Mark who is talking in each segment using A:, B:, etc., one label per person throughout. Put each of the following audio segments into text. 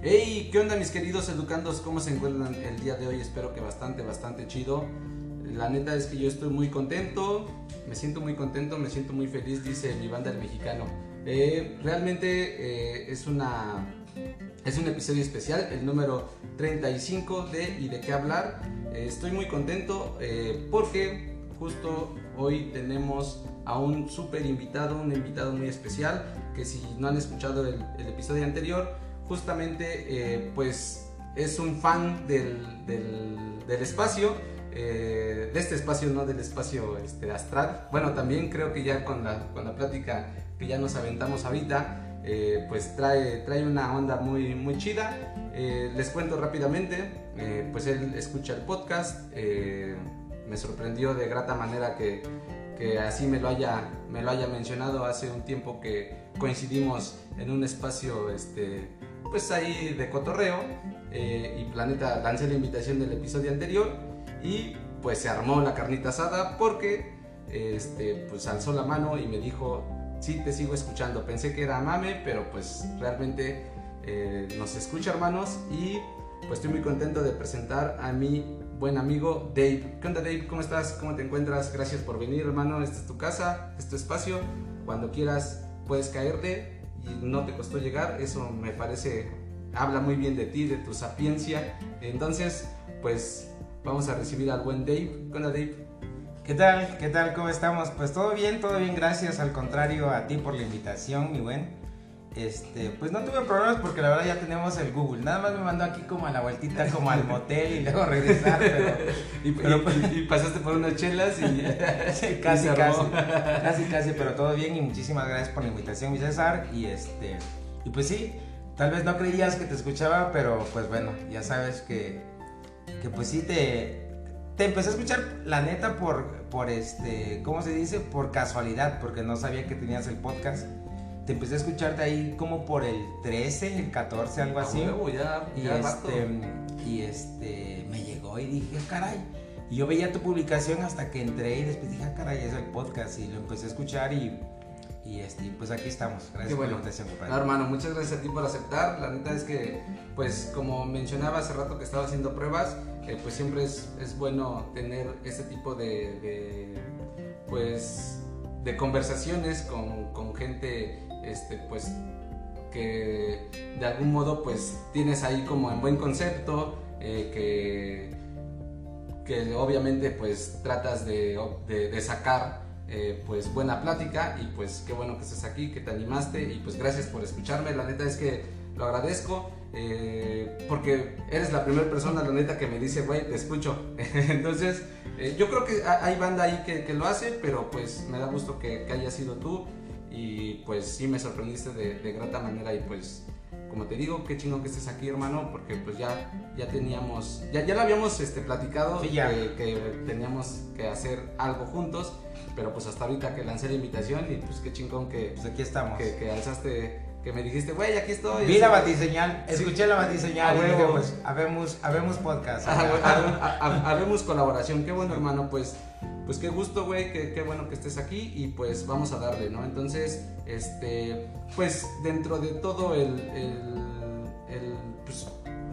A: Hey, ¿qué onda mis queridos educandos? ¿Cómo se encuentran el día de hoy? Espero que bastante, bastante chido. La neta es que yo estoy muy contento, me siento muy contento, me siento muy feliz, dice mi banda el mexicano. Eh, realmente eh, es una es un episodio especial, el número 35 de ¿Y de qué hablar? Eh, estoy muy contento porque justo hoy tenemos a un súper invitado, un invitado muy especial, que si no han escuchado el, episodio anterior, justamente pues es un fan del, del espacio eh, de este espacio, no del espacio este, astral. Bueno, también creo que ya con la, con la plática que ya nos aventamos ahorita, eh, pues trae, trae una onda muy, muy chida. Eh, les cuento rápidamente, pues él escucha el podcast, me sorprendió de grata manera que, que, así me lo, haya, me lo haya mencionado hace un tiempo que coincidimos en un espacio, este, pues ahí de cotorreo. y Planeta lancé la invitación del episodio anterior y pues se armó la carnita asada porque este, pues alzó la mano y me dijo, sí, te sigo escuchando. Pensé que era mame, pero pues realmente eh, nos escucha hermanos y pues estoy muy contento de presentar a mi buen amigo Dave. ¿Qué onda Dave? ¿Cómo estás? ¿Cómo te encuentras? Gracias por venir hermano. Esta es tu casa, este espacio. Cuando quieras puedes caerte no te costó llegar. Eso me parece, habla muy bien de ti, de tu sapiencia. Entonces, pues vamos a recibir al buen Dave. ¿Qué Dave?
B: ¿Qué tal? ¿Qué tal? ¿Cómo estamos? Pues todo bien, todo bien, gracias. Al contrario, a ti por la invitación, mi buen. Este, pues no tuve problemas porque la verdad ya tenemos el Google. Nada más me mandó aquí como a la vueltita, como al motel y luego regresar. Pero,
A: y, pues, pasaste por unas chelas y
B: casi, casi, casi, casi, pero todo bien y muchísimas gracias por la invitación, mi César. Y este, y pues sí, tal vez no creías que te escuchaba, pero pues bueno, ya sabes que que pues sí te, te empecé a escuchar, la neta, por, por este, ¿cómo se dice? Por casualidad, porque no sabía que tenías el podcast. Te empecé a escuchar de ahí como por el 13, el 14, algo así.
A: ya,
B: y, este, y este, me llegó y dije, caray. Y yo veía tu publicación hasta que entré y después dije, ah, caray, es el podcast. Y lo empecé a escuchar y y este, pues aquí estamos. Gracias por la invitación,
A: No, hermano, muchas gracias a ti por aceptar. La neta es que, pues como mencionaba hace rato que estaba haciendo pruebas, eh, pues siempre es, es, bueno tener ese tipo de, de, pues, de conversaciones con, con gente, este, pues, que de algún modo, pues, tienes ahí como en buen concepto, eh, que que obviamente pues tratas de, de, sacar eh, pues buena plática y pues qué bueno que estés aquí, que te animaste y pues gracias por escucharme, la neta es que lo agradezco eh, porque eres la primera persona, la neta, que me dice, güey, te escucho. Entonces, yo creo que hay banda ahí que, que, lo hace, pero pues me da gusto que, que haya sido tú y pues sí me sorprendiste de, de grata manera y pues como te digo, qué chingo que estés aquí, hermano, porque pues ya, ya teníamos, ya, ya lo habíamos este, platicado, Que, que, teníamos que hacer algo juntos, pero pues hasta ahorita que lancé la invitación y pues qué chingón que...
B: Pues aquí estamos.
A: Que, que alzaste, que me dijiste, güey, aquí estoy.
B: Vi la batiseñal, escuché la batiseñal y dije, pues, habemos, habemos podcast.
A: habemos colaboración, qué bueno, hermano, pues pues qué gusto, güey, qué, qué, bueno que estés aquí y pues vamos a darle, ¿no? Entonces, este, pues dentro de todo el, pues,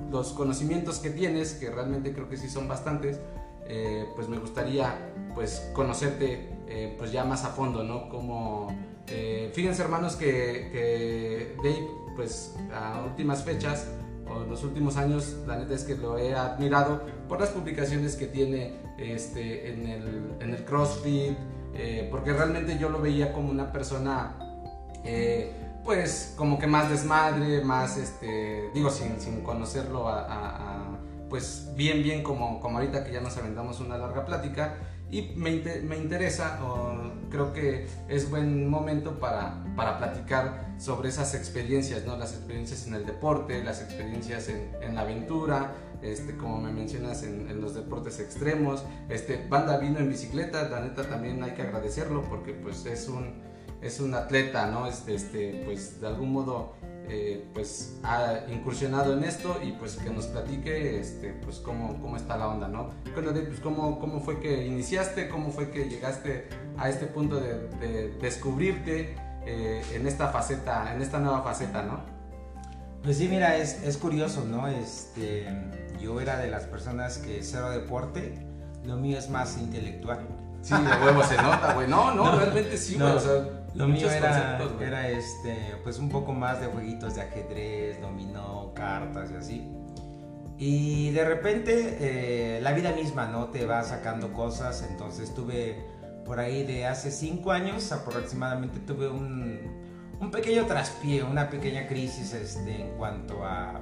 A: los conocimientos que tienes, que realmente creo que sí son bastantes, eh, pues me gustaría pues conocerte eh, pues ya más a fondo, ¿no? Como, eh, fíjense hermanos que, que Dave, pues a últimas fechas, o los últimos años, la neta es que lo he admirado por las publicaciones que tiene este, en, el, en el CrossFit, eh, porque realmente yo lo veía como una persona, eh, pues como que más desmadre, más, este, digo, sin, sin conocerlo a, pues bien, bien como, como ahorita que ya nos aventamos una larga plática y me, me interesa, creo que es buen momento para, para platicar sobre esas experiencias, ¿no? las experiencias en el deporte, las experiencias en, en la aventura, este, como me mencionas en, en, los deportes extremos, este, banda vino en bicicleta, la neta también hay que agradecerlo porque pues es un, es un atleta, ¿no? Este, este, pues de algún modo eh, pues ha incursionado en esto y pues que nos platique este, pues cómo, cómo está la onda, ¿no? Bueno, pues cómo, cómo fue que iniciaste, cómo fue que llegaste a este punto de, descubrirte eh, en esta faceta, en esta nueva faceta, ¿no?
B: Pues sí, mira, es, es curioso, ¿no? Este, yo era de las personas que cero deporte, lo mío es más intelectual.
A: Sí, de huevo se nota, güey. No, no, realmente sí, güey.
B: no.
A: o sea,
B: Lo mío era, era este, pues un poco más de jueguitos de ajedrez, dominó, cartas y así. Y de repente eh, la vida misma, ¿no? Te va sacando cosas. Entonces tuve por ahí de hace cinco años aproximadamente tuve un, un pequeño traspié, una pequeña crisis este, en cuanto a,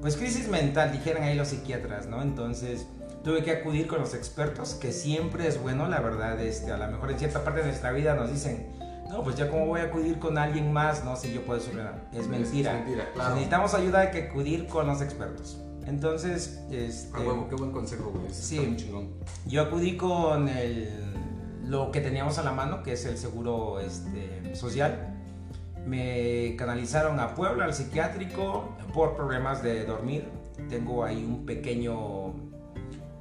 B: pues crisis mental, dijeran ahí los psiquiatras, ¿no? Entonces tuve que acudir con los expertos, que siempre es bueno, la verdad, este, a lo mejor en cierta parte de nuestra vida nos dicen, no, pues ya cómo voy a acudir con alguien más, no, si yo puedo solucionar. Es mentira.
A: Es mentira,
B: Si
A: claro.
B: necesitamos ayuda hay que acudir con los expertos. Entonces, este,
A: A huevo, qué buen consejo, güey. Eso
B: Sí.
A: Muy chingón.
B: yo acudí con el, lo que teníamos a la mano, que es el seguro este, social. Me canalizaron a Puebla, al psiquiátrico, por problemas de dormir. Tengo ahí un pequeño,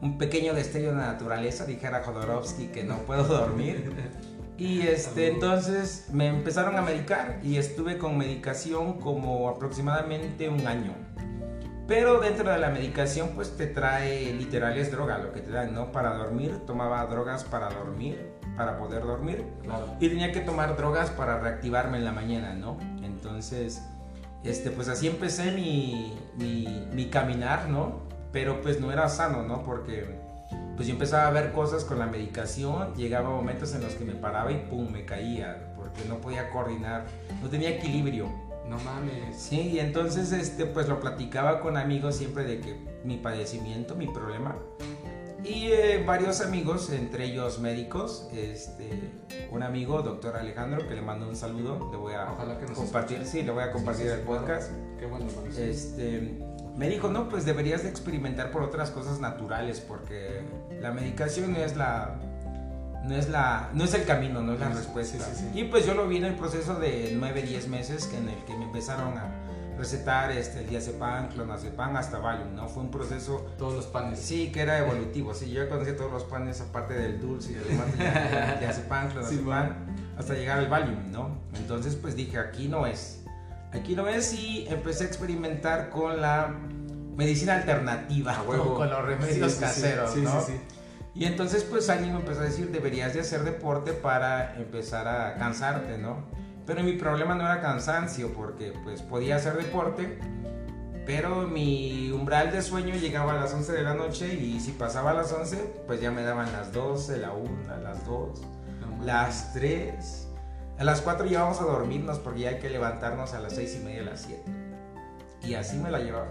B: un pequeño destello de naturaleza, dijera Jodorowsky, que no puedo dormir. Y este, entonces me empezaron a medicar y estuve con medicación como aproximadamente un año. Pero dentro de la medicación pues te trae literal es droga lo que te dan, ¿no? Para dormir, tomaba drogas para dormir, para poder dormir.
A: Claro.
B: Y tenía que tomar drogas para reactivarme en la mañana, ¿no? Entonces, este, pues así empecé mi, mi, mi caminar, ¿no? Pero pues no era sano, ¿no? Porque pues yo empezaba a ver cosas con la medicación, llegaba momentos en los que me paraba y pum, me caía, porque no podía coordinar, no tenía equilibrio.
A: No mames.
B: Sí, y entonces este, pues lo platicaba con amigos siempre de que mi padecimiento, mi problema. Y eh, varios amigos, entre ellos médicos, este, un amigo, doctor Alejandro, que le mando un saludo, le voy a
A: Ojalá que
B: compartir, sí, le voy a compartir
A: Sí, sí,
B: el
A: claro.
B: podcast.
A: Qué bueno, sí.
B: Este, me dijo, no, pues deberías de experimentar por otras cosas naturales, porque la medicación no es la, no es la, no es el camino, no es la
A: Sí,
B: respuesta.
A: sí, sí, sí.
B: Y pues yo lo vi en el proceso de 9, 10 meses en el que me empezaron a recetar este, el diazepam, clonazepam, hasta Valium, ¿no? Fue un proceso,
A: Todos los panes.
B: sí, que era evolutivo, sí, yo conocí todos los panes, aparte del dulce y ya, diazepam, clonazepam,
A: bueno.
B: hasta llegar al Valium, ¿no? Entonces pues dije, aquí no es. Aquí no es y empecé a experimentar con la medicina alternativa,
A: A huevo.
B: con los remedios
A: Sí,
B: caseros,
A: Sí,
B: ¿no?
A: sí, sí.
B: Y entonces pues alguien me empezó a decir, deberías de hacer deporte para empezar a cansarte, ¿no? Pero mi problema no era cansancio, porque pues podía hacer deporte, pero mi umbral de sueño llegaba a las 11 de la noche y si pasaba a las 11, pues ya me daban las 12, la 1, las 2,
A: No mames.
B: las 3. A las 4 ya vamos a dormirnos porque ya hay que levantarnos a las 6 y media, a las 7. Y así me la llevaba.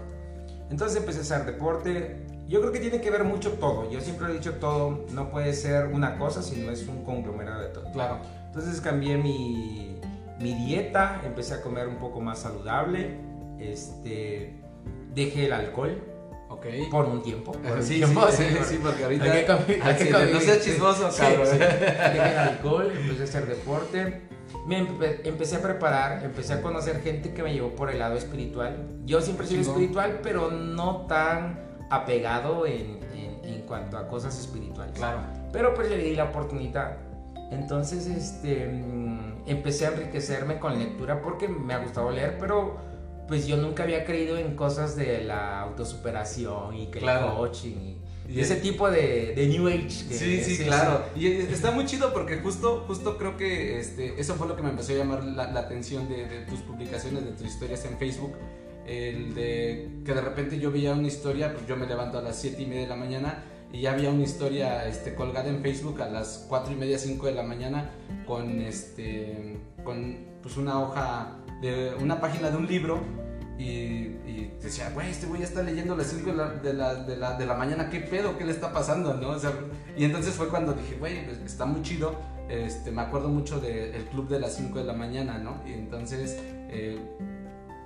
B: Entonces empecé a hacer deporte. Yo creo que tiene que ver mucho todo. Yo siempre he dicho todo no puede ser una cosa, sino es un conglomerado de todo.
A: Claro.
B: Entonces cambié mi, mi dieta, empecé a comer un poco más saludable. Este, dejé el alcohol
A: Ok.
B: por un tiempo. Por un
A: Sí,
B: tiempo,
A: sí,
B: sí,
A: sí, porque ahorita.
B: hay que hay que
A: no seas chismoso, cabrón.
B: Dejé el alcohol, empecé a hacer deporte. Me empe- empecé a preparar, empecé a conocer gente que me llevó por el lado espiritual. Yo siempre
A: Chingón.
B: espiritual, pero no tan apegado en, en- en cuanto a cosas espirituales.
A: Claro.
B: Pero pues le di la oportunidad. Entonces, este, mm, empecé a enriquecerme con lectura porque me ha gustado leer, pero pues yo nunca había creído en cosas de la autosuperación y que
A: Claro.
B: el coaching y,
A: Y
B: ese
A: el-
B: tipo de, de New Age. que-
A: Sí, sí, claro. Y está muy chido porque justo, justo creo que este, eso fue lo que me empezó a llamar la, la atención de, de tus publicaciones, de tus historias en Facebook. El de que de repente yo veía una historia, pues yo me levanto a las 7 y media de la mañana y ya había una historia este, colgada en Facebook a las 4 y media, 5 de la mañana con, este, con pues una hoja, de una página de un libro y, y decía, güey, este güey ya está leyendo a las 5 de la, de, la, de, la, de la mañana, ¿qué pedo? ¿Qué le está pasando? ¿no? O sea, y entonces fue cuando dije, güey, pues, está muy chido. Este, me acuerdo mucho del club de las 5 de la mañana, ¿no? Y entonces, eh,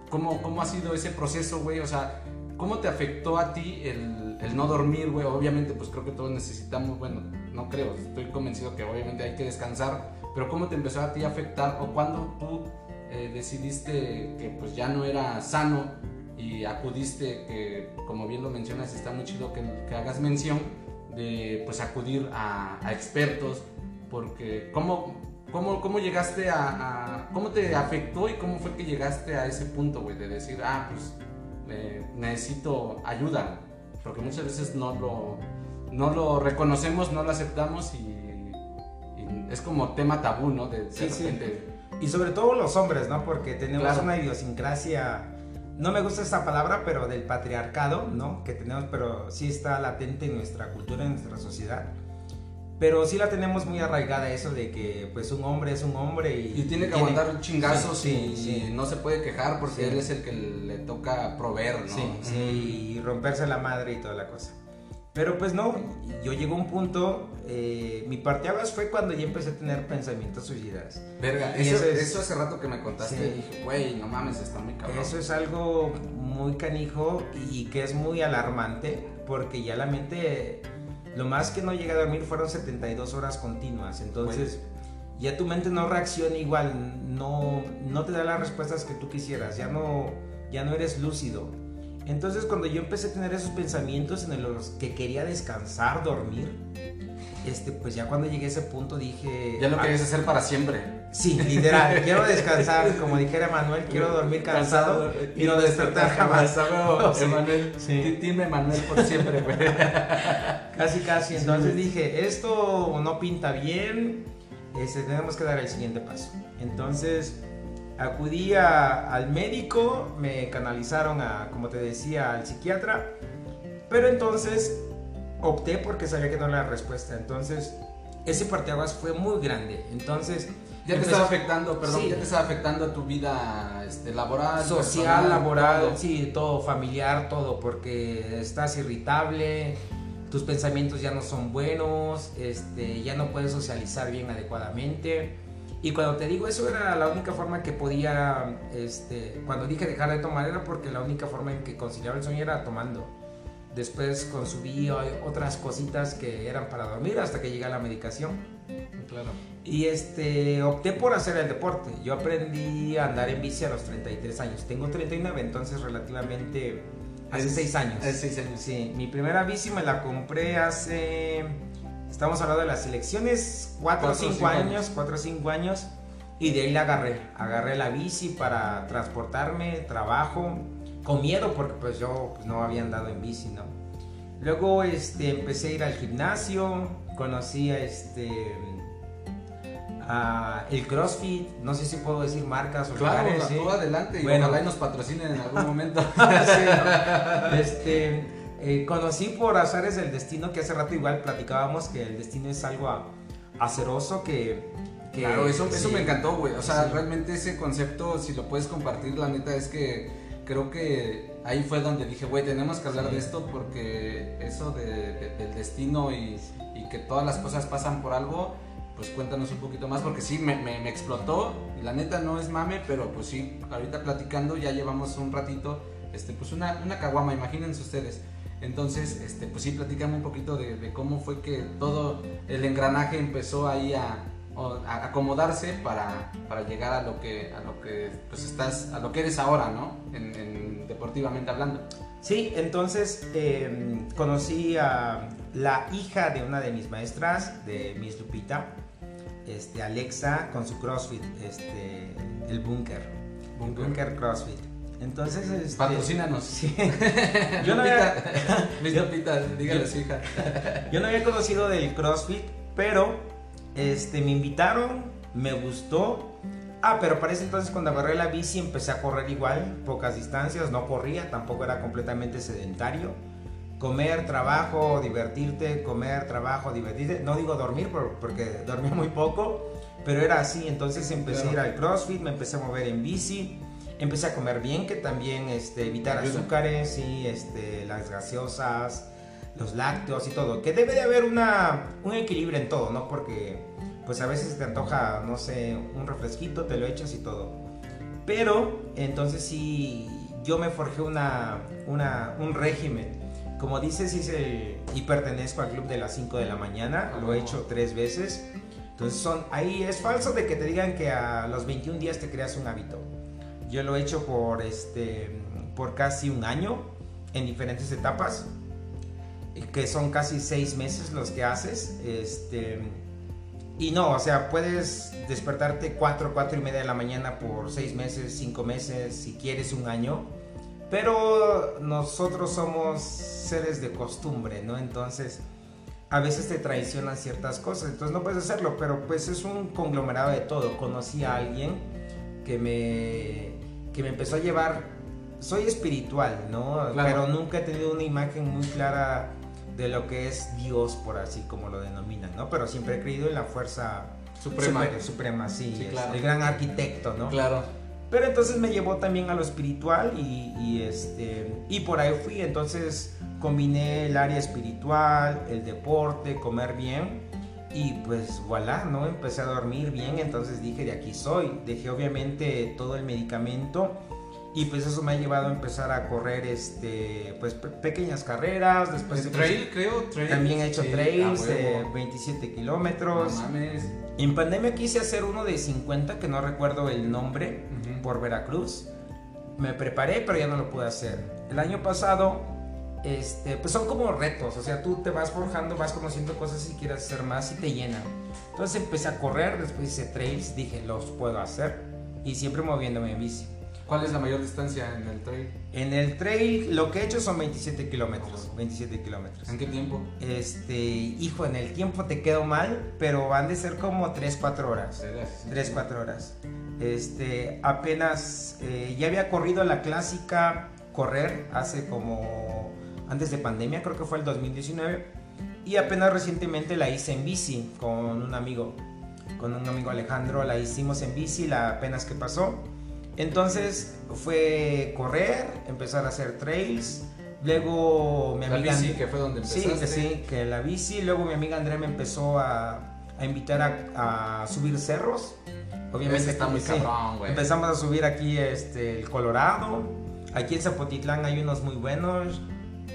A: ¿cómo, ¿cómo ha sido ese proceso, güey? O sea, ¿cómo te afectó a ti el, el no dormir, güey? Obviamente, pues creo que todos necesitamos, bueno, no creo, estoy convencido que obviamente hay que descansar, pero ¿cómo te empezó a ti a afectar o cuando tú eh, decidiste que pues ya no era sano y acudiste, que como bien lo mencionas, está muy chido que, que hagas mención de pues acudir a, a expertos, porque ¿cómo, ¿cómo, ¿cómo llegaste a, ¿Cómo te afectó y cómo fue que llegaste a ese punto, güey, de decir, ah, pues necesito ayuda? Porque muchas veces no lo, no lo reconocemos, no lo aceptamos y, es como tema tabú, ¿no? De,
B: sí, sí. Y sobre todo los hombres, ¿no? Porque tenemos una idiosincrasia no me gusta esta palabra, pero del patriarcado, ¿no? Que tenemos, pero sí está latente en nuestra cultura, en nuestra sociedad. Pero sí la tenemos muy arraigada eso de que pues un hombre es un hombre y...
A: Y tiene que aguantar chingazos y, no se puede quejar porque él es el que le toca proveer, ¿no?
B: Sí, sí, y romperse la madre y toda la cosa. Pero pues no, yo llegó a un punto, eh, mi parteaguas fue cuando ya empecé a tener pensamientos suicidas.
A: Verga, eso, eso, hace rato que me contaste, dije, güey, no mames, está muy cabrón.
B: Eso es algo muy canijo y que es muy alarmante porque ya la mente, lo más que no llega a dormir fueron 72 horas continuas, entonces... Ya tu mente no reacciona igual, no, no te da las respuestas que tú quisieras, ya no, ya no eres lúcido. Entonces cuando yo empecé a tener esos pensamientos en los que quería descansar, dormir, este, pues ya cuando llegué a ese punto dije...
A: Ya lo querías hacer para siempre.
B: Sí, literal, quiero descansar, como dijera Manuel, quiero dormir cansado, y no despertar jamás.
A: Emanuel, sí. Dime Manuel por siempre,
B: Casi, casi. Entonces dije, esto no pinta bien, este, tenemos que dar el siguiente paso. Entonces acudí al médico, me canalizaron a, como te decía, al psiquiatra, pero entonces opté porque sabía que no era la respuesta. Entonces, ese parteaguas fue muy grande. Entonces,
A: ya te estaba afectando, perdón, ya te estaba afectando a tu vida este, laboral,
B: social, laboral, sí, todo, familiar, todo, porque estás irritable, tus pensamientos ya no son buenos, este, ya no puedes socializar bien adecuadamente. Y cuando te digo eso era la única forma que podía, este, cuando dije dejar de tomar era porque la única forma en que conciliaba el sueño era tomando. Después consumí otras cositas que eran para dormir hasta que llegué a la medicación.
A: Claro.
B: Y este, opté por hacer el deporte. Yo aprendí a andar en bici a los 33 años. Tengo 39, entonces relativamente hace 6 años.
A: Hace 6 años.
B: Sí, mi primera bici me la compré hace Estamos hablando de las elecciones, 4 o 5 años, 4 o 5 años. Y de ahí la agarré. Agarré la bici para transportarme, trabajo, con miedo porque pues yo pues, no había andado en bici, ¿no? Luego este, empecé a ir al gimnasio, conocí a este... el CrossFit, no sé si puedo decir marcas o
A: claro, lugares. Claro, adelante y bueno, ojalá nos patrocinen en algún momento.
B: este, eh, conocí por azares del destino, que hace rato igual platicábamos que el destino es algo aceroso que...
A: claro, eso, eso me encantó, güey. O sea, realmente ese concepto, si lo puedes compartir, la neta es que creo que ahí fue donde dije, güey, tenemos que hablar de esto porque eso de, del destino y, y, que todas las cosas pasan por algo, pues cuéntanos un poquito más porque sí, me, me, me explotó. La neta no es mame, pero pues sí, ahorita platicando ya llevamos un ratito, este, pues una, una caguama, imagínense ustedes. Entonces, este, pues sí, platicame un poquito de, cómo fue que todo el engranaje empezó ahí a, acomodarse para, llegar a lo que, a lo que pues estás, a lo que eres ahora, ¿no? En, deportivamente hablando.
B: Sí, entonces em, conocí a la hija de una de mis maestras, de Miss Lupita, este, Alexa, con su CrossFit, este, el Bunker. Bunker CrossFit. Entonces, este,
A: patrocínanos.
B: Sí. Yo no había,
A: dígale su hija.
B: Yo no había conocido del CrossFit, pero este me invitaron, me gustó. Ah, pero para ese entonces cuando agarré la bici empecé a correr igual, pocas distancias, no corría, tampoco era completamente sedentario. Comer, trabajo, divertirte, comer, trabajo, divertirte. No digo dormir porque dormía muy poco, pero era así. Entonces empecé a ir al CrossFit, me empecé a mover en bici empecé a comer bien, que también este, evitar azúcares y este, las gaseosas, los lácteos y todo. Que debe de haber una, un equilibrio en todo, ¿no? Porque pues a veces te antoja, no sé, un refresquito, te lo echas y todo. Pero entonces sí, yo me forjé una, una, un régimen. Como dices, hice y pertenezco al club de las 5 de la mañana, lo he hecho tres veces. Entonces son, ahí es falso de que te digan que a los 21 días te creas un hábito. Yo lo he hecho por, este, por casi un año en diferentes etapas, que son casi seis meses los que haces. Este, Y no, o sea, puedes despertarte 4, 4 y media de la mañana por 6 meses, 5 meses, si quieres un año. Pero nosotros somos seres de costumbre, ¿no? Entonces, a veces te traicionan ciertas cosas, entonces no puedes hacerlo, pero pues es un conglomerado de todo. Conocí a alguien que me, que me empezó a llevar, soy espiritual, ¿no?
A: Claro.
B: Pero nunca he tenido una imagen muy clara de lo que es Dios, por así como lo denominan, ¿no? Pero siempre he creído en la fuerza
A: Suprema.
B: super- suprema, sí,
A: Sí, claro.
B: el gran arquitecto, ¿no?
A: Claro.
B: Pero entonces me llevó también a lo espiritual y, y, este, y por ahí fui. Entonces combiné el área espiritual, el deporte, comer bien y pues voilà, ¿no? Empecé a dormir bien, entonces dije de aquí soy. Dejé obviamente todo el medicamento y pues eso me ha llevado a empezar a correr este, pues pe- pequeñas carreras. Después
A: Pues trail, creo. Trail.
B: también he hecho
A: Sí,
B: trails de
A: huevo.
B: 27
A: No
B: kilómetros.
A: mames.
B: En pandemia quise hacer uno de 50 que no recuerdo el nombre por Veracruz. Me preparé, pero ya no lo pude hacer. El año pasado, este, pues son como retos, o sea, tú te vas forjando, vas conociendo cosas y quieres hacer más y te llenan. Entonces empecé a correr, después hice trails, dije, los puedo hacer y siempre moviéndome en bici.
A: ¿Cuál es la mayor distancia en el trail?
B: En el trail lo que he hecho son 27 kilómetros, 27 kilómetros.
A: ¿En qué tiempo?
B: Este, hijo, en el tiempo te quedo mal, pero van de ser como 3, 4 horas. 3, 4 horas. Este, apenas eh, ya había corrido la clásica correr hace como antes de pandemia, creo que fue el 2019, y apenas recientemente la hice en bici con un amigo, con un amigo Alejandro, la hicimos en bici, la apenas que pasó. Entonces fue correr, empezar a hacer trails, luego mi
A: La
B: amiga
A: bici, que fue donde
B: Sí,
A: empezaste.
B: que sí, que la bici. Luego mi amiga Andrea me empezó a, a invitar a, a subir cerros. Obviamente
A: Ese está muy
B: sí.
A: cabrón, güey.
B: Empezamos a subir aquí este, el Colorado. Aquí en Zapotitlán hay unos muy buenos.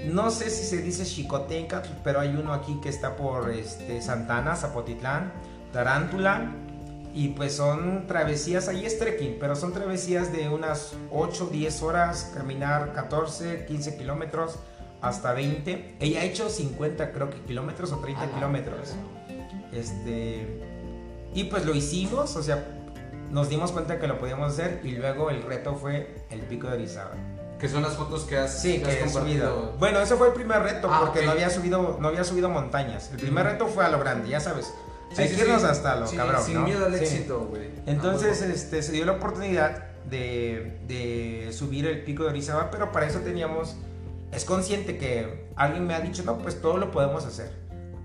B: No sé si se dice Chicoteca, pero hay uno aquí que está por este, Santana, Zapotitlán, Tarántula. Y pues son travesías, ahí es trekking, pero son travesías de unas 8, 10 horas, caminar 14, 15 kilómetros hasta 20. Ella ha hecho 50 creo que kilómetros o 30
A: Ah,
B: kilómetros. Este, y pues lo hicimos, o sea, nos dimos cuenta que lo podíamos hacer y luego el reto fue el pico de Orizaba.
A: Que son las fotos que has,
B: Sí,
A: has
B: que
A: compartido.
B: subido. Bueno, ese fue el primer reto
A: Ah,
B: porque no había subido no había subido montañas. El primer reto fue a lo grande, ya sabes.
A: Sí,
B: Hay
A: sí,
B: que irnos
A: sí.
B: hasta lo
A: Sí,
B: cabrón,
A: Sin
B: ¿no?
A: miedo al éxito, güey.
B: Entonces,
A: Ah,
B: este, se dio la oportunidad de, de subir el pico de Orizaba, pero para eso teníamos, es consciente que alguien me ha dicho, no, pues todo lo podemos hacer.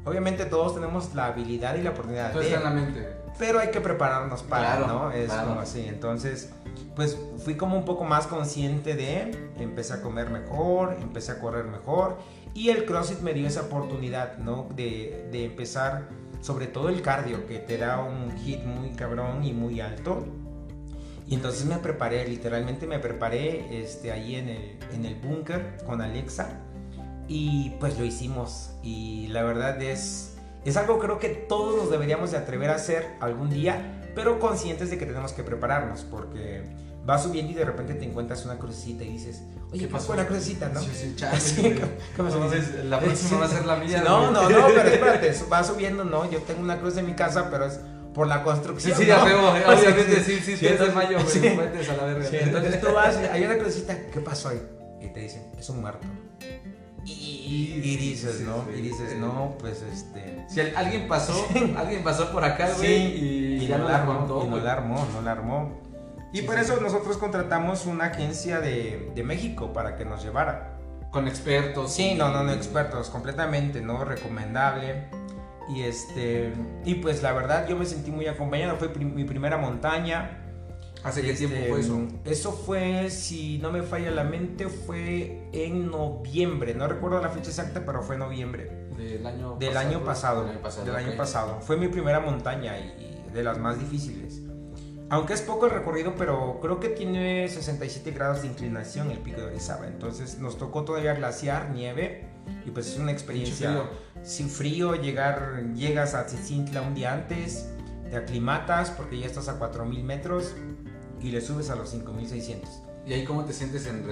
B: Obviamente todos tenemos la habilidad y la oportunidad
A: Todo
B: de,
A: en la mente.
B: pero hay que prepararnos para,
A: Claro,
B: ¿no? Es
A: claro.
B: como así. Entonces, pues fui como un poco más consciente de, empecé a comer mejor, empecé a correr mejor y el CrossFit me dio esa oportunidad, ¿no? De, de empezar, sobre todo el cardio, que te da un hit muy cabrón y muy alto. Y entonces me preparé, literalmente me preparé este, ahí en el, en el búnker con Alexa y pues lo hicimos. Y la verdad es, es algo creo que todos nos deberíamos de atrever a hacer algún día, pero conscientes de que tenemos que prepararnos porque vas subiendo y de repente te encuentras una crucecita y dices, oye,
A: ¿Qué
B: ¿qué
A: pasó?
B: la crucecita, no?
A: Sí, sí, chale,
B: Sí,
A: la próxima va a ser la mía.
B: No, no, no, pero espérate, va subiendo, no, yo tengo una cruz en mi casa, pero es por la
A: Sí,
B: construcción.
A: sí,
B: ¿no?
A: a huevo, obviamente, sí, sí,
B: Sí,
A: sí, de mayo, güey,
B: sí.
A: no a la verga.
B: Sí, entonces tú vas, hay una crucecita, ¿qué pasó ahí? Y te dicen, es un muerto. Y, y dices,
A: Sí,
B: ¿no?
A: sí.
B: Y dices, no, pues este.
A: Si al- alguien pasó, alguien pasó por acá, güey,
B: Sí,
A: y, ya
B: no la armó,
A: contó,
B: y no la armó, no la armó. Y
A: Sí,
B: por
A: sí,
B: eso
A: sí.
B: nosotros contratamos una agencia de, de México para que nos llevara.
A: Con expertos.
B: Sí,
A: y-
B: no, no, no expertos, completamente, ¿no? Recomendable. Y este, y pues la verdad yo me sentí muy acompañado, fue mi primera montaña.
A: ¿Hace qué
B: Este,
A: tiempo fue eso?
B: Eso fue, si no me falla la mente, fue en noviembre, no recuerdo la fecha exacta, pero fue en noviembre.
A: Del año
B: Del año pasado.
A: Del año pasado.
B: Del año pasado. Fue mi primera montaña y, y de las más difíciles. Aunque es poco el recorrido, pero creo que tiene 67 grados de inclinación el pico de Orizaba. Entonces nos tocó todavía glaciar, nieve. Y pues es una experiencia
A: frío.
B: sin frío. Llegar, llegas a Tzitzintla un día antes, te aclimatas porque ya estás a 4000 metros y le subes a los 5600.
A: ¿Y ahí cómo te sientes en,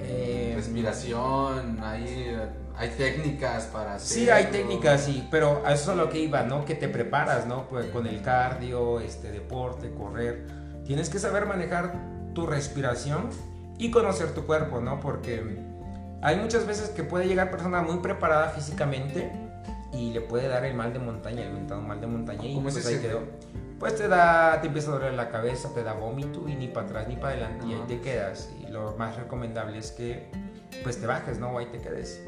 B: eh,
A: respiración? ¿Hay, ¿Hay técnicas para
B: hacer? Sí, hay técnicas, sí, pero a eso es lo que iba, ¿no? Que te preparas, ¿no? Pues con el cardio, este deporte, correr. Tienes que saber manejar tu respiración y conocer tu cuerpo, ¿no? Porque hay muchas veces que puede llegar persona muy preparada físicamente y le puede dar el mal de montaña, el mentado mal de montaña y pues ahí quedó. Pues te da, te empieza a doler la cabeza, te da vómito y ni para atrás ni para adelante y ahí te quedas. Y lo más recomendable es que pues te bajes, ¿no? Ahí te quedes.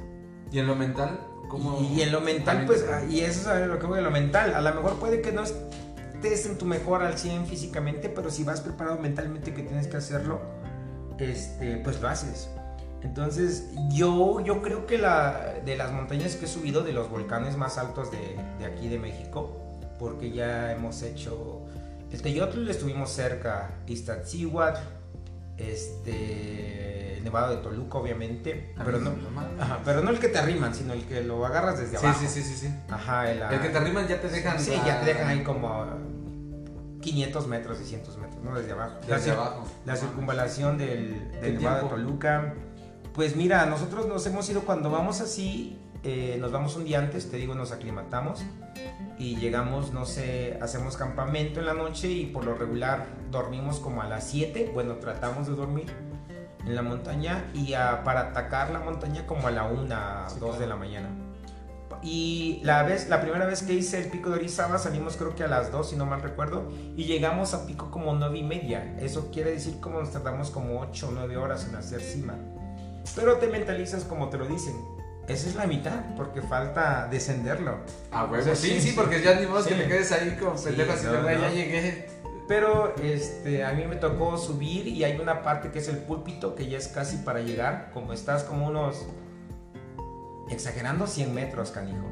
A: ¿Y en lo mental?
B: ¿Cómo? Y, en lo mental, pues, y eso es lo que voy a lo mental. A lo mejor puede que no estés en tu mejor al 100 físicamente, pero si vas preparado mentalmente que tienes que hacerlo, este, pues lo haces. Entonces, yo, yo creo que la, de las montañas que he subido, de los volcanes más altos de, de aquí de México, porque ya hemos hecho el Teyotl, estuvimos cerca, Iztaccíhuatl, este, Nevado de Toluca, obviamente, ah, pero no, pero no el que te arriman, sino el que lo agarras desde abajo.
A: Sí, sí, sí, sí.
B: Ajá,
A: el, el que te arriman ya te dejan.
B: Sí, ya te dejan ahí como 500 metros, 600 metros, ¿no? Desde abajo.
A: Desde abajo.
B: La circunvalación del, del Nevado de Toluca. Pues mira, nosotros nos hemos ido cuando vamos así, eh, nos vamos un día antes, te digo, nos aclimatamos y llegamos, no sé, hacemos campamento en la noche y por lo regular dormimos como a las 7, bueno, tratamos de dormir en la montaña y para atacar la montaña como a la 1, 2 de la mañana. Y la, vez, la primera vez que hice el pico de Orizaba salimos creo que a las 2, si no mal recuerdo, y llegamos a pico como 9 y media. Eso quiere decir como nos tardamos como 8 o 9 horas en hacer cima. Pero te mentalizas como te lo dicen, esa es la mitad, porque falta descenderlo.
A: Ah, bueno, sí, sí, porque ya ni modo que te quedes ahí como pendejo así, ya llegué.
B: Pero este, a mí me tocó subir y hay una parte que es el púlpito que ya es casi para llegar, como estás como unos, exagerando 100 metros, canijo.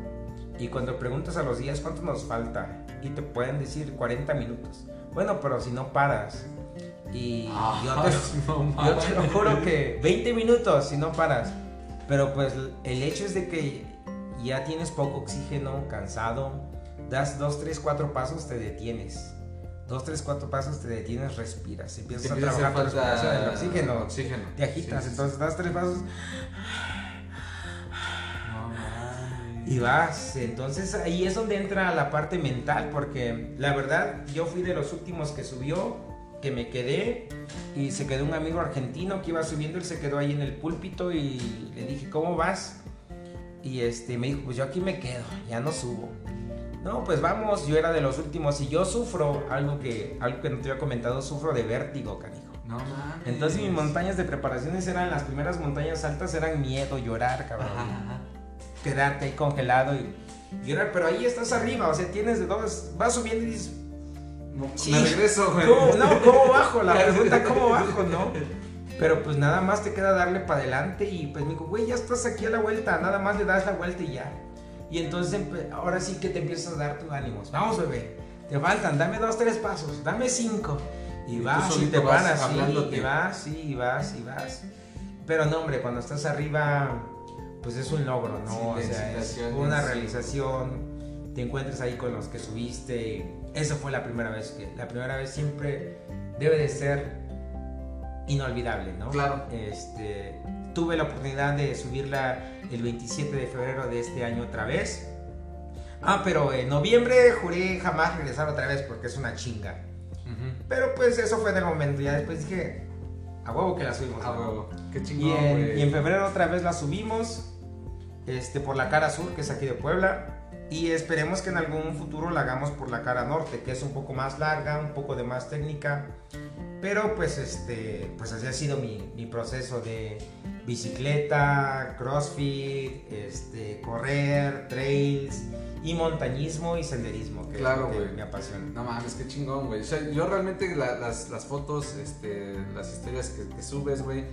B: Y cuando preguntas a los días cuánto nos falta, y te pueden decir 40 minutos. Bueno, pero si no paras. Y ah, yo, te, yo te lo juro que 20 minutos si no paras pero pues el hecho es de que ya tienes poco oxígeno, cansado, das dos, tres, cuatro pasos, te detienes. Dos, tres, cuatro pasos, te detienes, respiras. Empiezas a trabajar respiración, el oxígeno,
A: oxígeno.
B: Te agitas, entonces das tres pasos. y vas. Entonces ahí es donde entra la parte mental, porque la verdad yo fui de los últimos que subió que me quedé y se quedó un amigo argentino que iba subiendo, él se quedó ahí en el púlpito y le dije, ¿cómo vas? Y este, me dijo, pues yo aquí me quedo, ya no subo. No, pues vamos, yo era de los últimos y yo sufro algo que, algo que no te había comentado, sufro de vértigo, canijo.
A: No
B: Entonces mis montañas de preparaciones eran, las primeras montañas altas eran miedo, llorar, cabrón. Quedarte ahí congelado y llorar, pero ahí estás arriba, o sea, tienes de dos, vas subiendo y dices,
A: me regreso, güey.
B: no, ¿cómo bajo? La pregunta, ¿cómo bajo, no? Pero pues nada más te queda darle para adelante y pues me dijo, güey, ya estás aquí a la vuelta, nada más le das la vuelta y ya. Y entonces ahora sí que te empiezas a dar tus ánimos. Vamos, bebé, te faltan, dame dos, tres pasos, dame cinco. Y, vas y te paras, sí, y vas, sí, y vas, y vas. Pero no, hombre, cuando estás arriba, pues es un logro, ¿no? o sea, es una realización. Te encuentras ahí con los que subiste esa fue la primera vez que, la primera vez siempre debe de ser inolvidable, ¿no?
A: Claro.
B: Este, tuve la oportunidad de subirla el 27 de febrero de este año otra vez. Ah, pero en noviembre juré jamás regresar otra vez porque es una chinga. Pero pues eso fue en el momento. Ya después dije, a huevo que la subimos.
A: A huevo. Qué chingón.
B: Y en, y en febrero otra vez la subimos. Este, por la cara sur, que es aquí de Puebla y esperemos que en algún futuro la hagamos por la cara norte, que es un poco más larga, un poco de más técnica, pero pues este, pues así ha sido mi, mi proceso de bicicleta, crossfit, este, correr, trails y montañismo y senderismo, que
A: claro,
B: es lo que me apasiona.
A: No mames, qué chingón, güey. O sea, yo realmente las, las, fotos, este, las historias que, que subes, güey,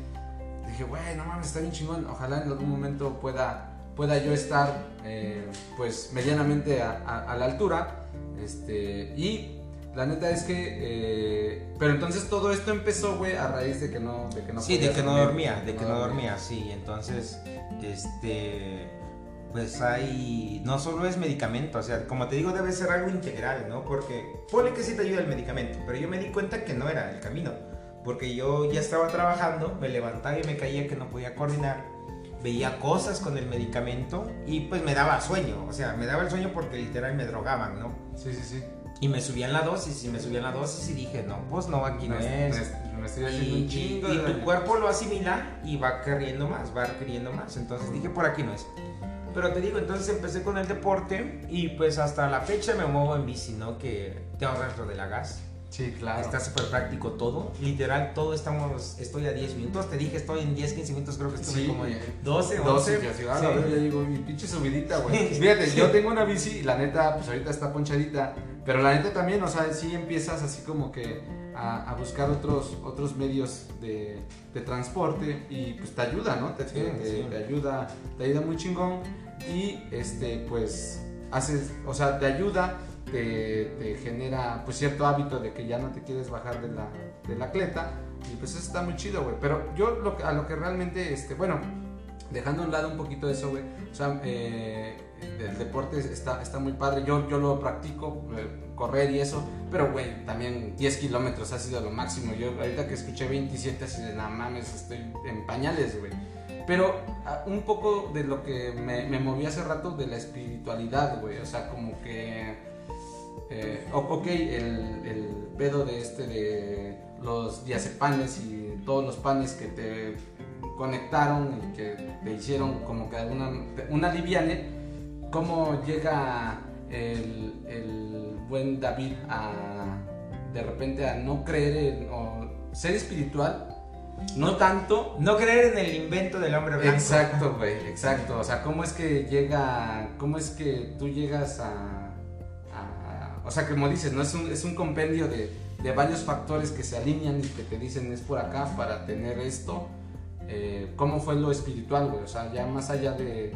A: dije, güey, no mames, está bien chingón. Ojalá en algún momento pueda pueda yo estar eh, pues medianamente a, la altura. Este, y la neta es que, eh, pero entonces todo esto empezó, güey, a raíz de que no, de que no
B: Sí, de que no dormía, de que no, dormía, sí. Entonces, este, pues hay, no solo es medicamento, o sea, como te digo, debe ser algo integral, ¿no? Porque, pone que sí te ayuda el medicamento, pero yo me di cuenta que no era el camino. porque yo ya estaba trabajando, me levantaba y me caía que no podía coordinar, veía cosas con el medicamento y pues me daba sueño, o sea, me daba el sueño porque literal me drogaban, ¿no?
A: Sí, sí, sí.
B: Y me subían la dosis y me subían la dosis y dije, no, pues no, aquí no, es.
A: Me, estoy haciendo y, un chingo
B: y, tu cuerpo lo asimila y va queriendo más, va queriendo más. Entonces dije, por aquí no es. Pero te digo, entonces empecé con el deporte y pues hasta la fecha me muevo en bici, ¿no? Que te ahorras lo de la gas.
A: Sí, claro.
B: Está súper práctico todo. Literal, todo estamos. Estoy a 10 minutos. Te dije, estoy en 10, 15 minutos. Creo que estoy como en 12, 11. 12,
A: ya, sí. ya digo, mi pinche subidita, güey. Fíjate, yo tengo una bici y la neta, pues ahorita está ponchadita. Pero la neta también, o sea, sí empiezas así como que a, buscar otros, otros medios de, de, transporte y pues te ayuda, ¿no? Te, te, ayuda, te ayuda muy chingón y este, pues haces, o sea, te ayuda te, genera pues cierto hábito de que ya no te quieres bajar de la, de la cleta y pues eso está muy chido, güey. Pero yo a lo que realmente, este, bueno, dejando a un lado un poquito eso, güey, o sea, eh, el deporte está, está muy padre, yo, yo lo practico, eh, correr y eso, pero güey, también 10 kilómetros ha sido lo máximo. Yo ahorita que escuché 27 así de nada mames, estoy en pañales, güey. Pero ah, un poco de lo que me, me moví hace rato de la espiritualidad, güey, o sea, como que eh, ok, el, el, pedo de este de los diazepanes y todos los panes que te conectaron y que te hicieron como que alguna una liviane, cómo llega el, el, buen David a de repente a no creer en, o ser espiritual, no tanto.
B: No creer en el invento del hombre blanco.
A: Exacto, güey, exacto. O sea, cómo es que llega, cómo es que tú llegas a o sea, como dices, ¿no? Es un, es un compendio de, de, varios factores que se alinean y que te dicen es por acá para tener esto. Eh, ¿Cómo fue lo espiritual, güey? O sea, ya más allá de,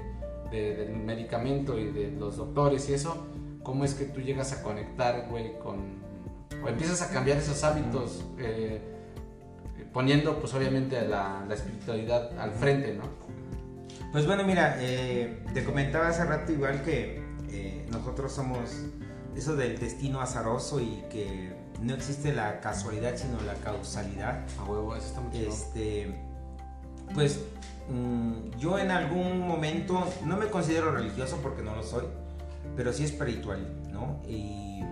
A: del medicamento y de los doctores y eso, ¿cómo es que tú llegas a conectar, güey, con... o empiezas a cambiar esos hábitos eh, poniendo, pues obviamente, la, la, espiritualidad al frente, ¿no?
B: Pues bueno, mira, eh, te comentaba hace rato igual que nosotros somos eso del destino azaroso y que no existe la casualidad sino la causalidad.
A: A huevo, eso está muy.
B: Este, pues mm, yo en algún momento no me considero religioso porque no lo soy, pero sí espiritual, ¿no? Y,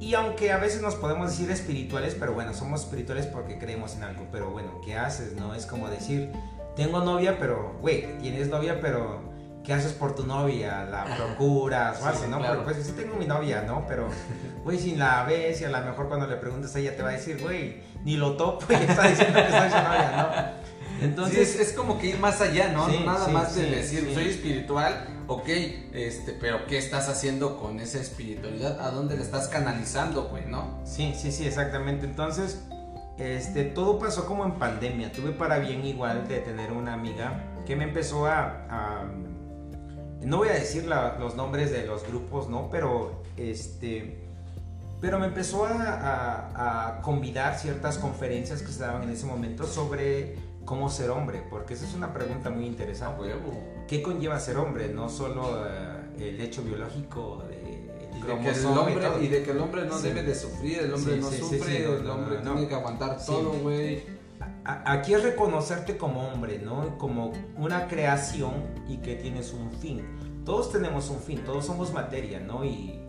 B: y aunque a veces nos podemos decir espirituales, pero bueno, somos espirituales porque creemos en algo, pero bueno, ¿qué haces, no? Es como decir, tengo novia, pero, güey, tienes novia, pero ¿qué haces por tu novia? ¿La procuras o algo, no? Pues sí tengo mi novia, ¿no? Pero, güey, si la ves y a lo mejor cuando le preguntas a ella te va a decir, güey, ni lo topo y está diciendo que soy su novia, ¿no?
A: Entonces es, como que ir más allá, ¿no? Nada más de decir, soy espiritual, ok, este, pero ¿qué estás haciendo con esa espiritualidad? ¿A dónde la estás canalizando, güey, no?
B: Sí, sí, sí, exactamente. Entonces, este, todo pasó como en pandemia. Tuve para bien igual de tener una amiga que me empezó a no voy a decir los nombres de los grupos, ¿no? Pero este... Pero me empezó a, convidar ciertas conferencias que se daban en ese momento sobre cómo ser hombre, porque esa es una pregunta muy interesante. ¿Qué conlleva ser hombre? No solo eh, el hecho biológico de,
A: y de que el hombre no debe de sufrir, el hombre no sufre, el hombre tiene que aguantar todo, güey
B: aquí es reconocerte como hombre, ¿no? Como una creación y que tienes un fin. Todos tenemos un fin, todos somos materia, ¿no? Y,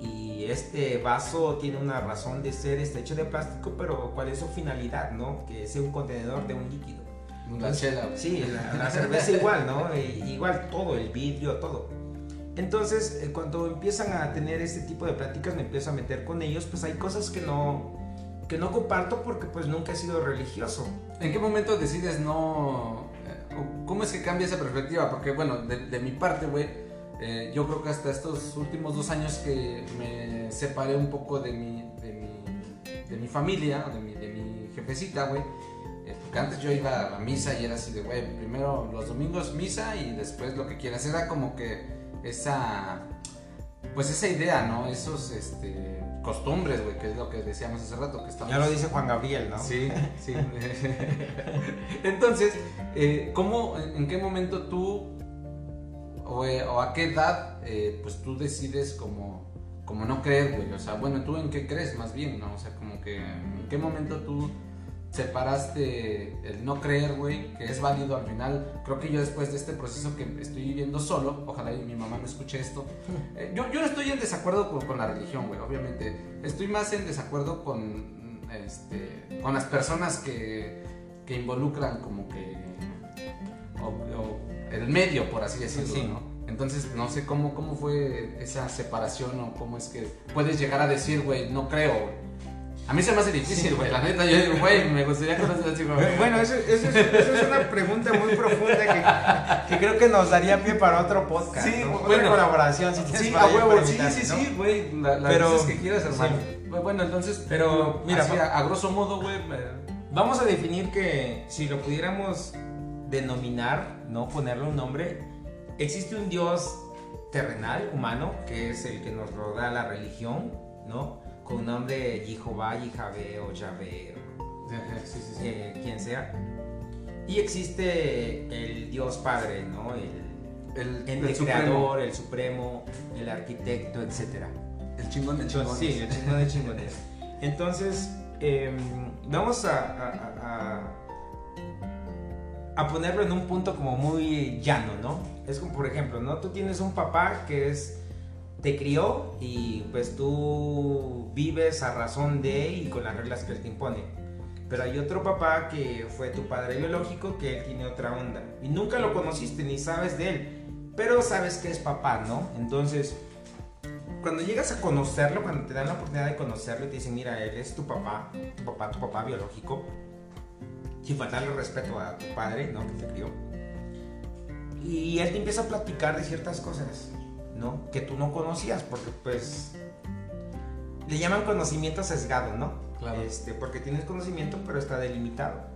B: y este vaso tiene una razón de ser, está hecho de plástico, pero ¿cuál es su finalidad, no? Que sea un contenedor de un líquido.
A: Una chela.
B: Sí, la, cerveza igual, ¿no? igual todo, el vidrio, todo. Entonces, eh, cuando empiezan a tener este tipo de pláticas, me empiezo a meter con ellos, pues hay cosas que no, que no comparto porque pues nunca he sido religioso.
A: ¿En qué momento decides no... Eh, ¿Cómo es que cambia esa perspectiva? Porque bueno, de, mi parte, güey, eh, yo creo que hasta estos últimos dos años que me separé un poco de mi, de mi, de mi familia, de mi, de mi jefecita, güey, eh, porque antes yo iba a misa y era así de, güey, primero los domingos misa y después lo que quieras. Era como que esa, pues esa idea, ¿no? Esos, este costumbres, güey, que es lo que decíamos hace rato. Que estamos...
B: Ya lo dice Juan Gabriel, ¿no?
A: Sí, sí. Entonces, eh, ¿cómo, en qué momento tú, o, eh, a qué edad, eh, pues tú decides como, como no creer, güey. O sea, bueno, ¿tú en qué crees más bien, no? O sea, como que en qué momento tú separaste el no creer, güey, que es válido al final. Creo que yo después de este proceso que estoy viviendo solo, ojalá y mi mamá me escuche esto, eh, yo, yo no estoy en desacuerdo con, con la religión, güey, obviamente. Estoy más en desacuerdo con, este, con las personas que, que involucran como que... O, o el medio, por así decirlo,
B: Sí.
A: ¿no? Entonces, no sé cómo, cómo fue esa separación o cómo es que puedes llegar a decir, güey, no creo, güey. A mí se me hace difícil, güey. La neta, yo digo, güey, me gustaría conocer así, güey.
B: Bueno, eso, eso es, eso es una pregunta muy profunda que, que creo que nos daría pie para otro podcast.
A: Sí,
B: ¿no? Otra
A: bueno.
B: colaboración, si
A: Sí, a huevo, sí, sí,
B: ¿no?
A: sí, güey. La, la
B: Pero-
A: veces que quieras, hermano.
B: sí.
A: Bueno, entonces,
B: Pero, mira,
A: así, a, a grosso modo, güey. me-
B: Vamos a definir que si lo pudiéramos denominar, no ponerle un nombre, existe un Dios terrenal, humano, que es el que nos rodea la religión, ¿no? Con nombre de Jehová, Yahvé o Yahvé,
A: Sí, sí, sí.
B: eh, quien sea. Y existe el Dios Padre, ¿no? El,
A: El,
B: el,
A: el supremo.
B: creador, el supremo, el arquitecto, etcétera.
A: El chingón de chingón.
B: Entonces, sí, el chingón de chingones. Entonces, em, vamos a, a- a- a ponerlo en un punto como muy llano, ¿no? Es como, por ejemplo, ¿no? Tú tienes un papá que es, te crió y pues tú vives a razón de y con las reglas que él te impone. Pero hay otro papá que fue tu padre biológico que él tiene otra onda. Y nunca lo conociste ni sabes de él. Pero sabes que es papá, ¿no? Entonces, cuando llegas a conocerlo, cuando te dan la oportunidad de conocerlo y te dicen, mira, él es tu papá, tu papá, tu papá biológico, sin faltarle respeto a tu padre, ¿no? Que te crió. Y él te empieza a platicar de ciertas cosas, ¿no? Que tú no conocías, porque pues le llaman conocimiento sesgado, ¿no?
A: Claro.
B: Este, porque tienes conocimiento, pero está delimitado.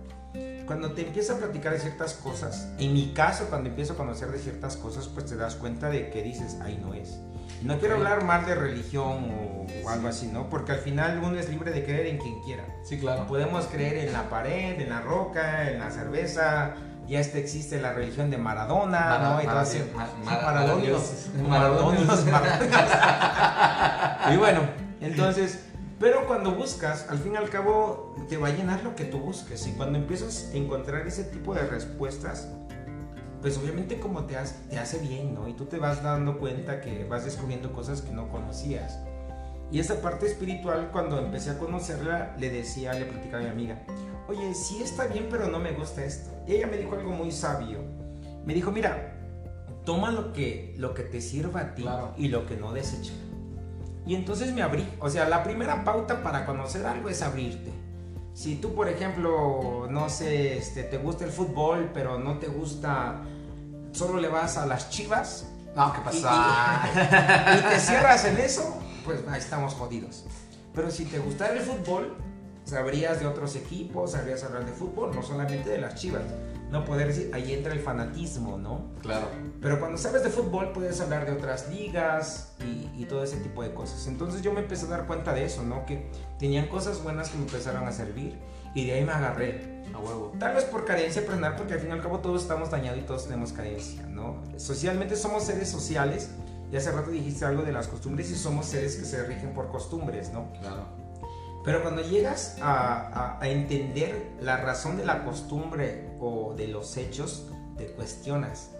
B: Cuando te empieza a platicar de ciertas cosas, en mi caso, cuando empiezo a conocer de ciertas cosas, pues te das cuenta de que dices, ahí no es. No quiero hablar mal de religión o, o algo así, ¿no? Porque al final uno es libre de creer en quien quiera.
A: Sí, claro.
B: Podemos creer en la pared, en la roca, en la cerveza. Ya este existe la religión de Maradona,
A: Mara-
B: ¿no? Y todo
A: Mara-
B: así.
A: Ma-
B: Sí,
A: Mara-
B: Maradonios.
A: Maradonios.
B: Y bueno, entonces, pero cuando buscas, al fin y al cabo, te va a llenar lo que tú busques. Y cuando empiezas a encontrar ese tipo de respuestas, pues obviamente como te hace, te hace bien, ¿no? Y tú te vas dando cuenta que vas descubriendo cosas que no conocías. Y esa parte espiritual, cuando empecé a conocerla, le decía, le platicaba a mi amiga, oye, sí está bien, pero no me gusta esto. Y ella me dijo algo muy sabio. Me dijo, mira, toma lo que, lo que te sirva a ti
A: Claro.
B: y lo que no desecha. Y entonces me abrí. O sea, la primera pauta para conocer algo es abrirte. Si tú, por ejemplo, no sé, este, te gusta el fútbol, pero no te gusta, solo le vas a las chivas,
A: No, ¿qué
B: y,
A: pasa?
B: y- y te cierras en eso, pues ahí estamos jodidos. Pero si te gustara el fútbol, sabrías de otros equipos, sabrías hablar de fútbol, no solamente de las chivas. No poder decir, ahí entra el fanatismo, ¿no?
A: Claro.
B: Pero cuando sabes de fútbol puedes hablar de otras ligas y, y todo ese tipo de cosas. Entonces yo me empecé a dar cuenta de eso, ¿no? Que tenían cosas buenas que me empezaron a servir y de ahí me agarré.
A: A huevo.
B: Tal vez por carencia aprender, porque al fin y al cabo todos estamos dañados y todos tenemos carencia, ¿no? Socialmente somos seres sociales y hace rato dijiste algo de las costumbres y somos seres que se rigen por costumbres, ¿no?
A: Claro.
B: Pero cuando llegas a, a- a entender la razón de la costumbre o de los hechos, te cuestionas.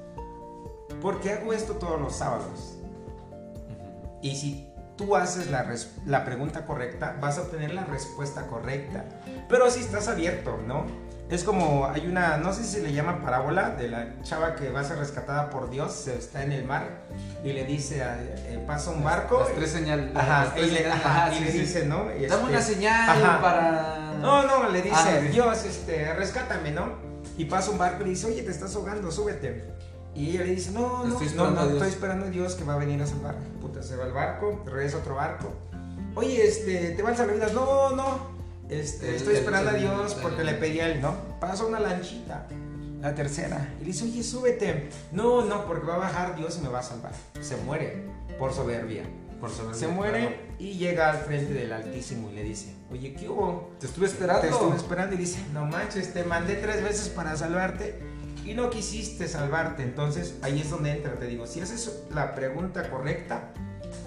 B: ¿Por qué hago esto todos los sábados? Y si tú haces la, la pregunta correcta, vas a obtener la respuesta correcta. Pero si estás abierto, ¿no? Es como hay una, no sé si se le llama parábola, de la chava que va a ser rescatada por Dios, se está en el mar y le dice, eh, pasa un barco.
A: Las tres señales.
B: Ajá,
A: las tres
B: y le,
A: señales,
B: ajá,
A: ajá,
B: y
A: sí,
B: le
A: sí.
B: dice, ¿no?
A: Dame
B: Este,
A: una señal
B: ajá.
A: para.
B: No, no, le dice,
A: Ah.
B: Dios, este, rescátame, ¿no? Y pasa un barco y le dice, oye, te estás ahogando, súbete. Y ella le dice, no, no,
A: Estoy
B: no, no, estoy esperando a Dios que va a venir a salvar. Puta, se va al barco, regresa otro barco. Oye, este, te van a salvar vidas. No, no, este,
A: El-
B: estoy
A: el-
B: esperando a Dios
A: el-
B: porque le pedí a él, ¿no? Pasa una lanchita, la tercera. Y le dice, oye, súbete. No, no, porque va a bajar Dios y me va a salvar. Se muere por soberbia.
A: Por sobre
B: Se muere y llega al frente del Altísimo y le dice, oye, ¿qué hubo?
A: Te estuve esperando.
B: Te estuve esperando y dice, no manches, te mandé tres veces para salvarte y no quisiste salvarte. Entonces ahí es donde entra, te digo, si haces la pregunta correcta,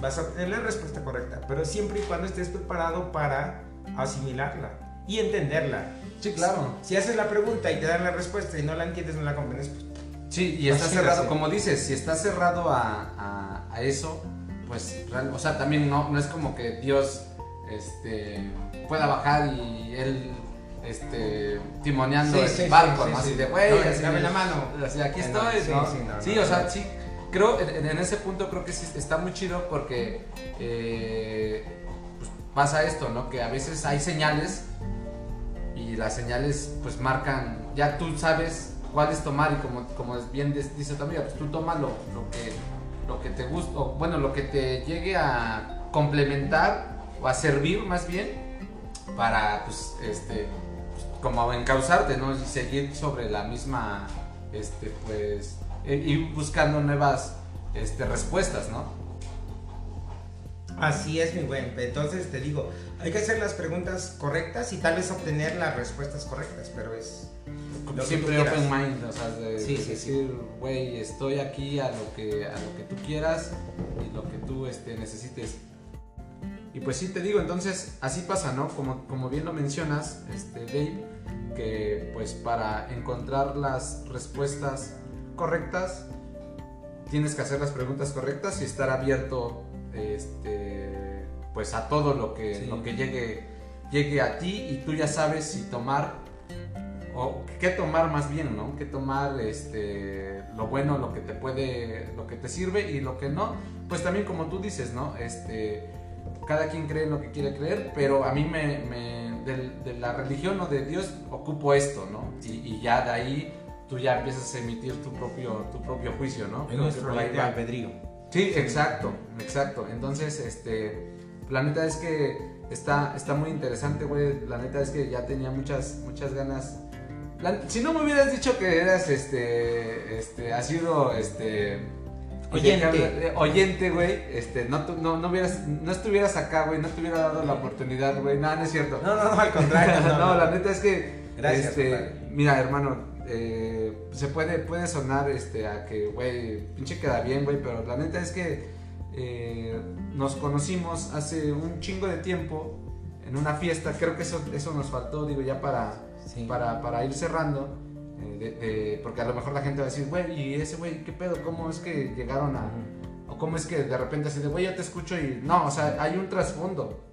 B: vas a obtener la respuesta correcta, pero siempre y cuando estés preparado para asimilarla y entenderla.
A: Sí, claro.
B: Si, haces la pregunta y te dan la respuesta y no la entiendes, no la comprendes, pues,
A: Sí, y está cerrado, como dices, si está cerrado a, a, eso, pues, o sea, también no, no es como que Dios este, pueda bajar y él este, timoneando el barco, ¿no? Así de, güey,
B: dame la mano.
A: Así, aquí estoy, ¿no? Sí, o sea, sí, creo, en, ese punto creo que sí está muy chido porque eh, pasa esto, ¿no? Que a veces hay señales y las señales pues marcan, ya tú sabes cuál es tomar y como, como bien dice tu amiga, pues tú toma lo, que, lo que te gusta, bueno, lo que te llegue a complementar o a servir más bien para pues este como encauzarte, ¿no? Y seguir sobre la misma, este, pues, e, ir buscando nuevas este, respuestas, ¿no?
B: Así es, mi buen. Entonces te digo, hay que hacer las preguntas correctas y tal vez obtener las respuestas correctas, pero es
A: lo siempre open mind, o sea, de, decir, güey, estoy aquí a lo que a lo que tú quieras y lo que tú este, necesites. Y pues sí te digo, entonces así pasa, ¿no? Como, como bien lo mencionas, este, Dave, que pues para encontrar las respuestas correctas tienes que hacer las preguntas correctas y estar abierto este, pues a todo lo que, lo que llegue, llegue a ti y tú ya sabes si tomar o qué tomar más bien, ¿no? Qué tomar este, lo bueno, lo que te puede, lo que te sirve y lo que no. Pues también como tú dices, ¿no? Este, cada quien cree en lo que quiere creer, pero a mí me, de, la religión o de Dios ocupo esto, ¿no? Y, ya de ahí tú ya empiezas a emitir tu propio, tu propio juicio, ¿no?
B: Es nuestro libre albedrío.
A: Sí, exacto, exacto. Entonces, este, la neta es que está, está muy interesante, güey. La neta es que ya tenía muchas, muchas ganas. si no me hubieras dicho que eras, este, este, ha sido, este, Oyente. oyente, güey. Este, no, no, no, hubieras, no estuvieras acá, güey. No te hubiera dado la oportunidad, güey. No, no es cierto.
B: No, no, no, al contrario.
A: no, la neta es que. Gracias. Este, mira, hermano, eh, se puede, puede sonar este, a que, güey, pinche queda bien, güey. Pero la neta es que eh, nos conocimos hace un chingo de tiempo en una fiesta. Creo que eso, eso nos faltó, digo, ya para, para, para ir cerrando porque a lo mejor la gente va a decir, güey, ¿y ese güey qué pedo? ¿Cómo es que llegaron a.? O cómo es que de repente así de, güey, yo te escucho y. No, o sea, hay un trasfondo.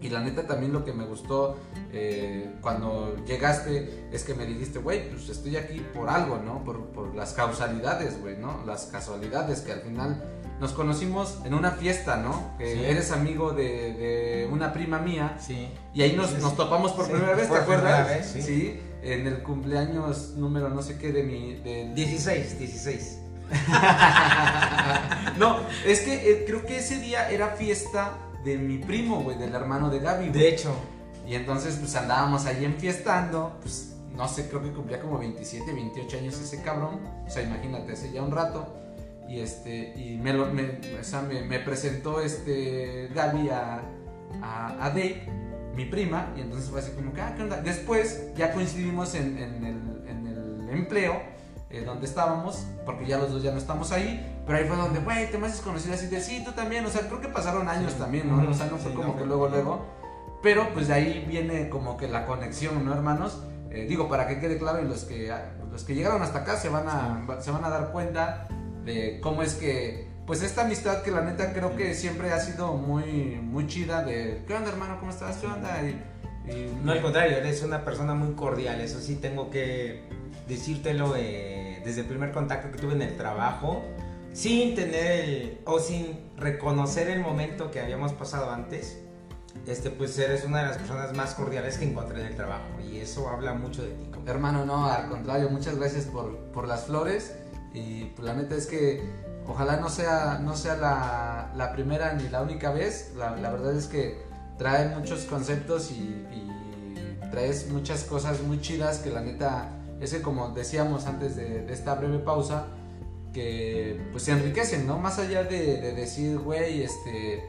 A: Y la neta también lo que me gustó eh, cuando llegaste es que me dijiste, güey, pues estoy aquí por algo, ¿no? Por, por las causalidades, güey, ¿no? Las casualidades que al final nos conocimos en una fiesta, ¿no? Que eres amigo de, de, una prima mía.
B: Sí.
A: Y ahí nos, nos topamos por primera vez, ¿te acuerdas? Vez, sí. sí en el cumpleaños número no sé qué de mi... De...
B: 16, 16.
A: no, es que eh, creo que ese día era fiesta de mi primo, güey, del hermano de Gaby.
B: De hecho.
A: Y entonces pues andábamos ahí enfiestando, pues no sé, creo que cumplía como 27, 28 años ese cabrón. O sea, imagínate, hace ya un rato. Y este, y me, lo, me, o sea, me, presentó este Gaby a, a, a Dave mi prima, y entonces fue así como que, ah, ¿qué onda? Después ya coincidimos en, en, el, en el, empleo eh, donde estábamos, porque ya los dos ya no estamos ahí, pero ahí fue donde, güey, te me haces conocido así de, sí, tú también, o sea, creo que pasaron años también, ¿no? O sea, no fue como que luego, luego, pero pues de ahí viene como que la conexión, ¿no, hermanos? Eh, digo, para que quede claro, y los que, los que llegaron hasta acá se van a, se van a dar cuenta de cómo es que pues esta amistad que la neta creo que siempre ha sido muy, muy chida de, ¿qué onda hermano? ¿Cómo estás? ¿Qué onda? Y,
B: no, al contrario, eres una persona muy cordial, eso sí tengo que decírtelo eh, desde el primer contacto que tuve en el trabajo, sin tener o sin reconocer el momento que habíamos pasado antes, este, pues eres una de las personas más cordiales que encontré en el trabajo y eso habla mucho de ti.
A: Hermano, no, al contrario, muchas gracias por, por las flores y pues, la neta es que Ojalá no sea, no sea la, primera ni la única vez. La, verdad es que trae muchos conceptos y, traes muchas cosas muy chidas que la neta, es que como decíamos antes de, esta breve pausa, que pues se enriquecen, ¿no? Más allá de, decir, güey, este,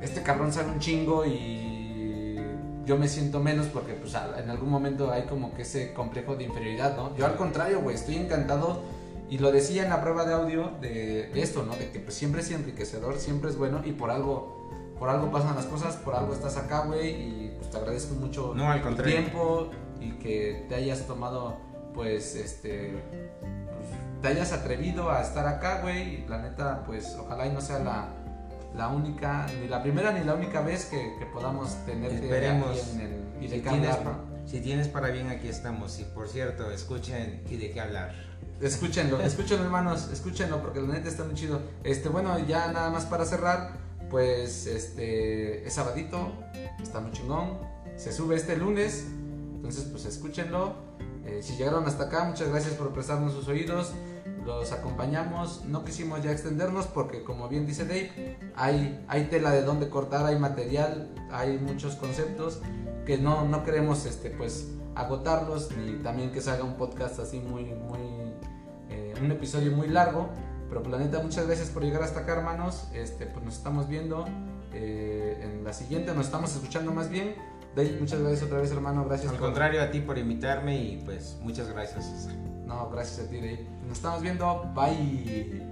A: este cabrón sale un chingo y yo me siento menos porque pues en algún momento hay como que ese complejo de inferioridad, ¿no? Yo al contrario, güey, estoy encantado Y lo decía en la prueba de audio de esto, ¿no? De que pues, siempre es enriquecedor, siempre es bueno y por algo, por algo pasan las cosas, por algo estás acá, güey, y pues te agradezco mucho
B: No, al
A: tu tiempo y que te hayas tomado, pues, este, pues, te hayas atrevido a estar acá, güey. Y La neta, pues, ojalá y no sea la, la única, ni la primera ni la única vez que, que podamos tenerte
B: Esperemos.
A: aquí en el y de
B: Si
A: qué
B: tienes,
A: hablar,
B: pa-
A: ¿no?
B: si tienes para bien, aquí estamos. Y por cierto, escuchen y de qué hablar.
A: Escúchenlo, escúchenlo hermanos, escúchenlo porque la neta está muy chido. Este, bueno, ya nada más para cerrar, pues este es sabadito, está muy chingón, se sube este lunes, entonces pues escúchenlo. Eh, si llegaron hasta acá, muchas gracias por prestarnos sus oídos. Los acompañamos, no quisimos ya extendernos porque como bien dice Dave, hay, hay tela de donde cortar, hay material, hay muchos conceptos que no, no queremos este, pues agotarlos ni también que se haga un podcast así muy, muy, eh, un episodio muy largo. Pero planeta, muchas gracias por llegar hasta acá, hermanos. Este, pues nos estamos viendo eh, en la siguiente, nos estamos escuchando más bien. Dave, muchas gracias otra vez, hermano. Gracias.
B: Al contrario, a ti por invitarme y pues muchas gracias,
A: No, gracias a ti, Dave. Nos estamos viendo. Bye.